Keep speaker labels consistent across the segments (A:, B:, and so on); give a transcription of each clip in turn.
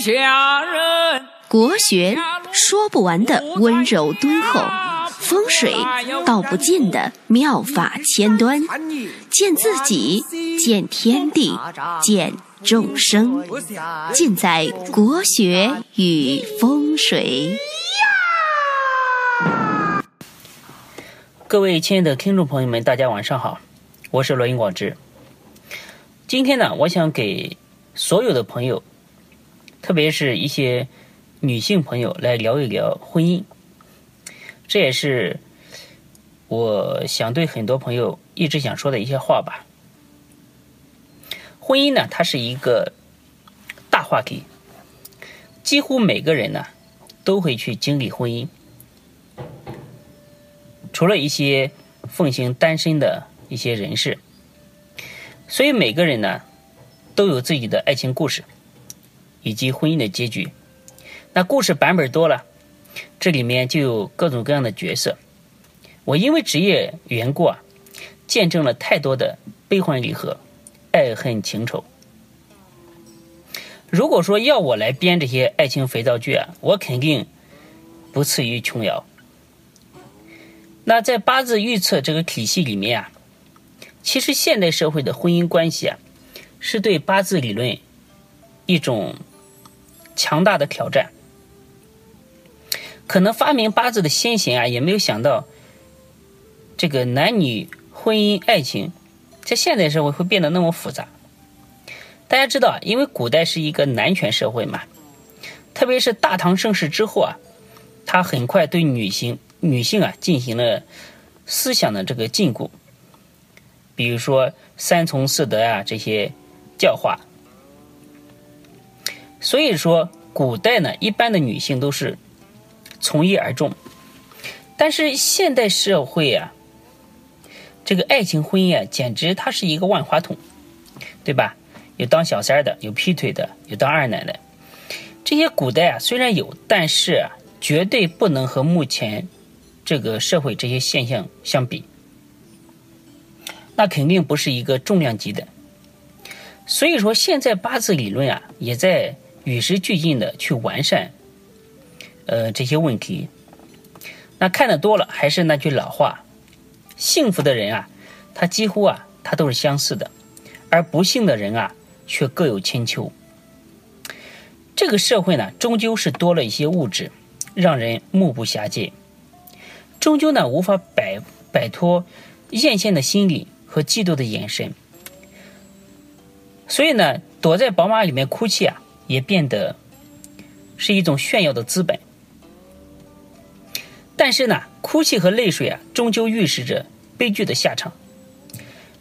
A: 下人。
B: 国学说不完的温柔敦厚，风水道不尽的妙法千端，见自己，见天地，见众生，尽在国学与风水。
C: 各位亲爱的听众朋友们，大家晚上好，我是罗云广志。今天呢，我想给所有的朋友，特别是一些女性朋友来聊一聊婚姻。这也是我想对很多朋友一直想说的一些话吧。婚姻呢，它是一个大话题，几乎每个人呢都会去经历婚姻。除了一些奉行单身的一些人士，所以每个人呢都有自己的爱情故事，以及婚姻的结局。那故事版本多了，这里面就有各种各样的角色。我因为职业缘故啊，见证了太多的悲欢离合、爱恨情仇。如果说要我来编这些爱情肥皂剧啊，我肯定不次于琼瑶。那在八字预测这个体系里面啊，其实现代社会的婚姻关系啊，是对八字理论一种强大的挑战。可能发明八字的先贤啊，也没有想到这个男女婚姻爱情在现代社会会变得那么复杂。大家知道，因为古代是一个男权社会嘛，特别是大唐盛世之后啊，他很快对女性。女性啊，进行了思想的这个禁锢，比如说三从四德啊这些教化。所以说，古代呢，一般的女性都是从一而终。但是现代社会啊，这个爱情婚姻啊，简直它是一个万花筒，对吧？有当小三的，有劈腿的，有当二奶的。这些古代啊，虽然有，但是，绝对不能和目前。这个社会这些现象相比，那肯定不是一个重量级的。所以说，现在八字理论啊，也在与时俱进的去完善，呃，这些问题。那看的多了，还是那句老话：幸福的人啊，他几乎啊，他都是相似的；而不幸的人啊，却各有千秋。这个社会呢，终究是多了一些物质，让人目不暇接。终究呢，无法摆摆脱艳羡的心理和嫉妒的眼神，所以呢，躲在宝马里面哭泣啊，也变得是一种炫耀的资本。但是呢，哭泣和泪水啊，终究预示着悲剧的下场。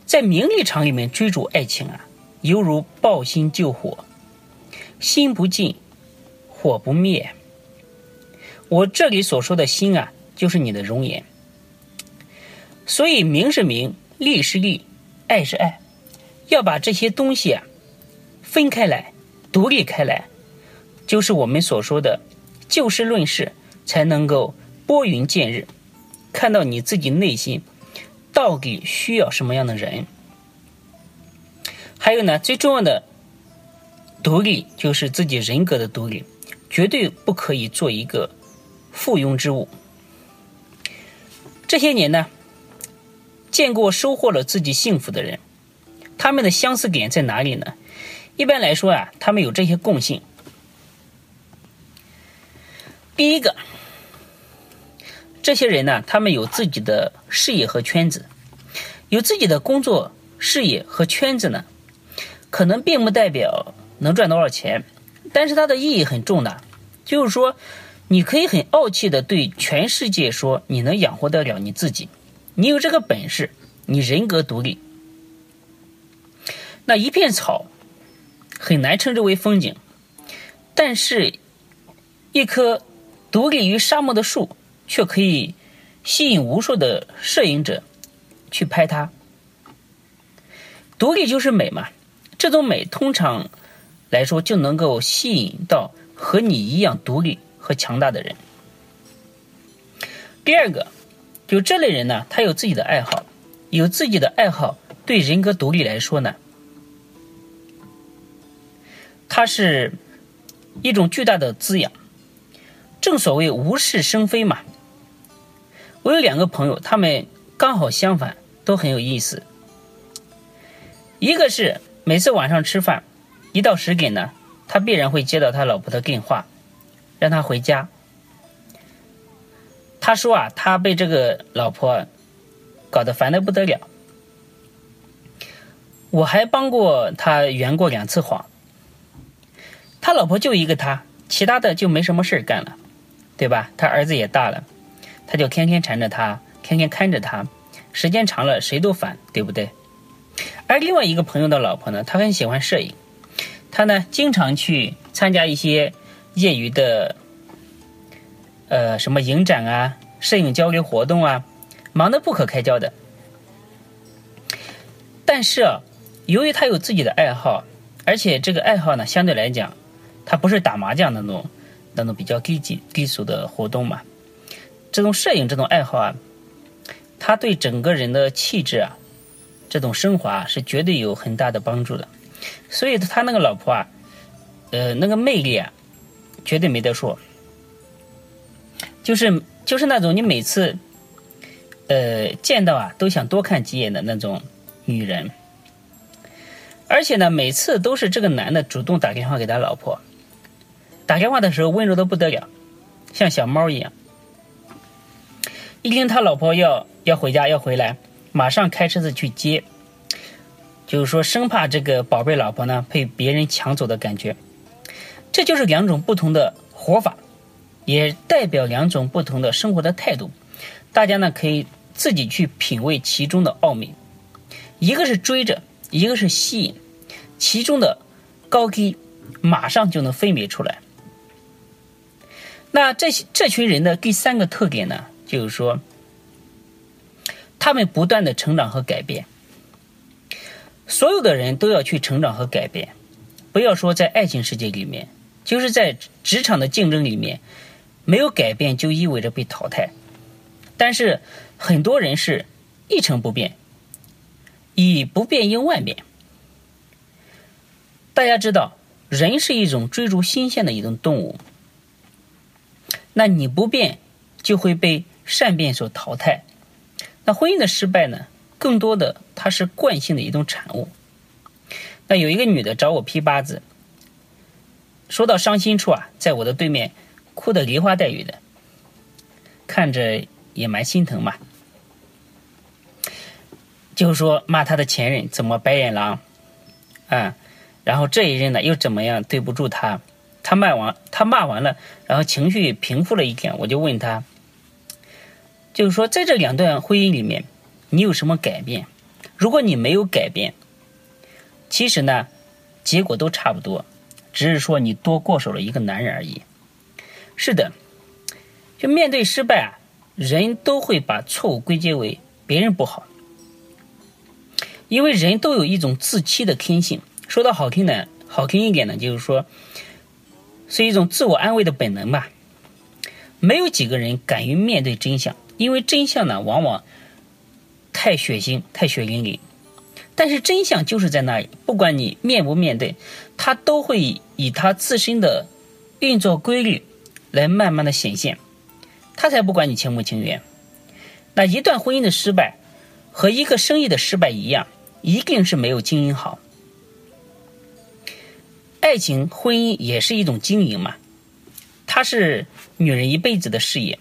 C: 在名利场里面追逐爱情啊，犹如抱薪救火，心不尽，火不灭。我这里所说的心啊。就是你的容颜，所以名是名，利是利，爱是爱，要把这些东西啊分开来，独立开来，就是我们所说的就事论事，才能够拨云见日，看到你自己内心到底需要什么样的人。还有呢，最重要的独立就是自己人格的独立，绝对不可以做一个附庸之物。这些年呢，见过收获了自己幸福的人，他们的相似点在哪里呢？一般来说啊，他们有这些共性。第一个，这些人呢，他们有自己的事业和圈子，有自己的工作、事业和圈子呢，可能并不代表能赚多少钱，但是它的意义很重大，就是说。你可以很傲气的对全世界说：“你能养活得了你自己，你有这个本事，你人格独立。”那一片草很难称之为风景，但是，一棵独立于沙漠的树却可以吸引无数的摄影者去拍它。独立就是美嘛，这种美通常来说就能够吸引到和你一样独立。和强大的人。第二个，就这类人呢，他有自己的爱好，有自己的爱好，对人格独立来说呢，它是一种巨大的滋养。正所谓无事生非嘛。我有两个朋友，他们刚好相反，都很有意思。一个是每次晚上吃饭，一到十点呢，他必然会接到他老婆的电话，让他回家。他说啊，他被这个老婆搞得烦的不得了。我还帮过他圆过两次谎。他老婆就一个他，其他的就没什么事干了，对吧？他儿子也大了，他就天天缠着他，天天看着他，时间长了谁都烦，对不对？而另外一个朋友的老婆呢，她很喜欢摄影，她呢经常去参加一些业余的，呃，什么影展啊、摄影交流活动啊，忙得不可开交的。但是啊，由于他有自己的爱好，而且这个爱好呢，相对来讲。他不是打麻将那种那种比较低级低俗的活动嘛？这种摄影这种爱好啊，他对整个人的气质啊，这种升华是绝对有很大的帮助的。所以他那个老婆啊，呃，那个魅力啊，绝对没得说。就是就是那种你每次呃见到啊都想多看几眼的那种女人，而且呢，每次都是这个男的主动打电话给他老婆。打电话的时候温柔的不得了，像小猫一样。一听他老婆要要回家要回来，马上开车子去接，就是说生怕这个宝贝老婆呢被别人抢走的感觉。这就是两种不同的活法，也代表两种不同的生活的态度。大家呢可以自己去品味其中的奥秘。一个是追着，一个是吸引，其中的高低马上就能分别出来。那这些这群人的第三个特点呢，就是说，他们不断的成长和改变。所有的人都要去成长和改变，不要说在爱情世界里面，就是在职场的竞争里面，没有改变就意味着被淘汰。但是很多人是一成不变，以不变应万变。大家知道，人是一种追逐新鲜的一种动物。那你不变，就会被善变所淘汰。那婚姻的失败呢？更多的它是惯性的一种产物。那有一个女的找我批八字，说到伤心处啊，在我的对面哭得梨花带雨的，看着也蛮心疼嘛。就说骂他的前任怎么白眼狼，啊，然后这一任呢又怎么样对不住他。他骂完，他骂完了，然后情绪平复了一点，我就问他，就是说，在这两段婚姻里面，你有什么改变？如果你没有改变，其实呢，结果都差不多，只是说你多过手了一个男人而已。是的，就面对失败啊，人都会把错误归结为别人不好，因为人都有一种自欺的天性。说的好听呢，好听一点呢，就是说。是一种自我安慰的本能吧。没有几个人敢于面对真相，因为真相呢，往往太血腥、太血淋淋。但是真相就是在那里，不管你面不面对，它都会以它自身的运作规律来慢慢的显现。他才不管你情不情愿。那一段婚姻的失败，和一个生意的失败一样，一定是没有经营好。爱情、婚姻也是一种经营嘛，它是女人一辈子的事业。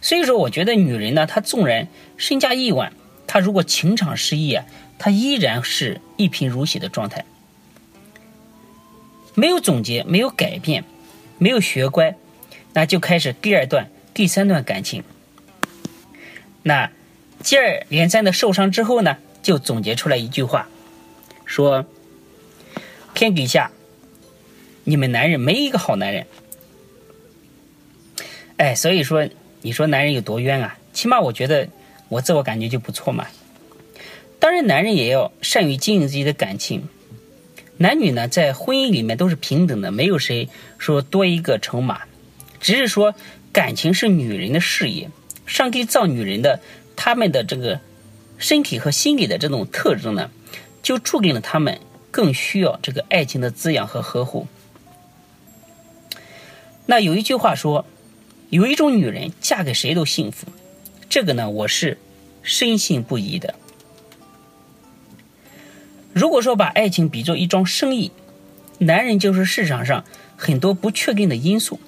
C: 所以说，我觉得女人呢，她纵然身家亿万，她如果情场失意啊，她依然是一贫如洗的状态。没有总结，没有改变，没有学乖，那就开始第二段、第三段感情。那接二连三的受伤之后呢，就总结出来一句话，说：天底下。你们男人没一个好男人，哎，所以说你说男人有多冤啊？起码我觉得我自我感觉就不错嘛。当然，男人也要善于经营自己的感情。男女呢，在婚姻里面都是平等的，没有谁说多一个筹码。只是说感情是女人的事业，上帝造女人的，他们的这个身体和心理的这种特征呢，就注定了他们更需要这个爱情的滋养和呵护。那有一句话说，有一种女人嫁给谁都幸福，这个呢，我是深信不疑的。如果说把爱情比作一桩生意，男人就是市场上很多不确定的因素，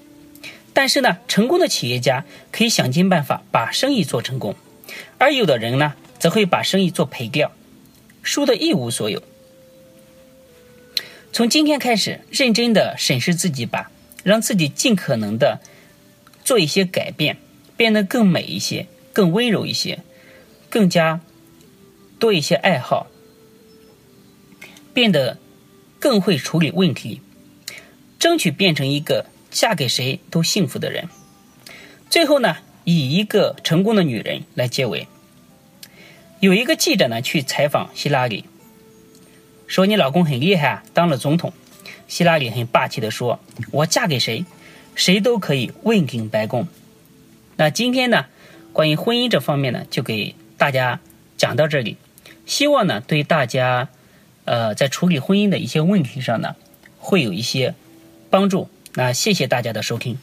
C: 但是呢，成功的企业家可以想尽办法把生意做成功，而有的人呢，则会把生意做赔掉，输得一无所有。从今天开始，认真的审视自己吧，让自己尽可能的做一些改变，变得更美一些，更温柔一些，更加多一些爱好，变得更会处理问题，争取变成一个嫁给谁都幸福的人。最后呢，以一个成功的女人来结尾。有一个记者呢去采访希拉里。说你老公很厉害啊，当了总统。希拉里很霸气的说：“我嫁给谁，谁都可以问鼎白宫。”那今天呢，关于婚姻这方面呢，就给大家讲到这里。希望呢，对大家，呃，在处理婚姻的一些问题上呢，会有一些帮助。那谢谢大家的收听。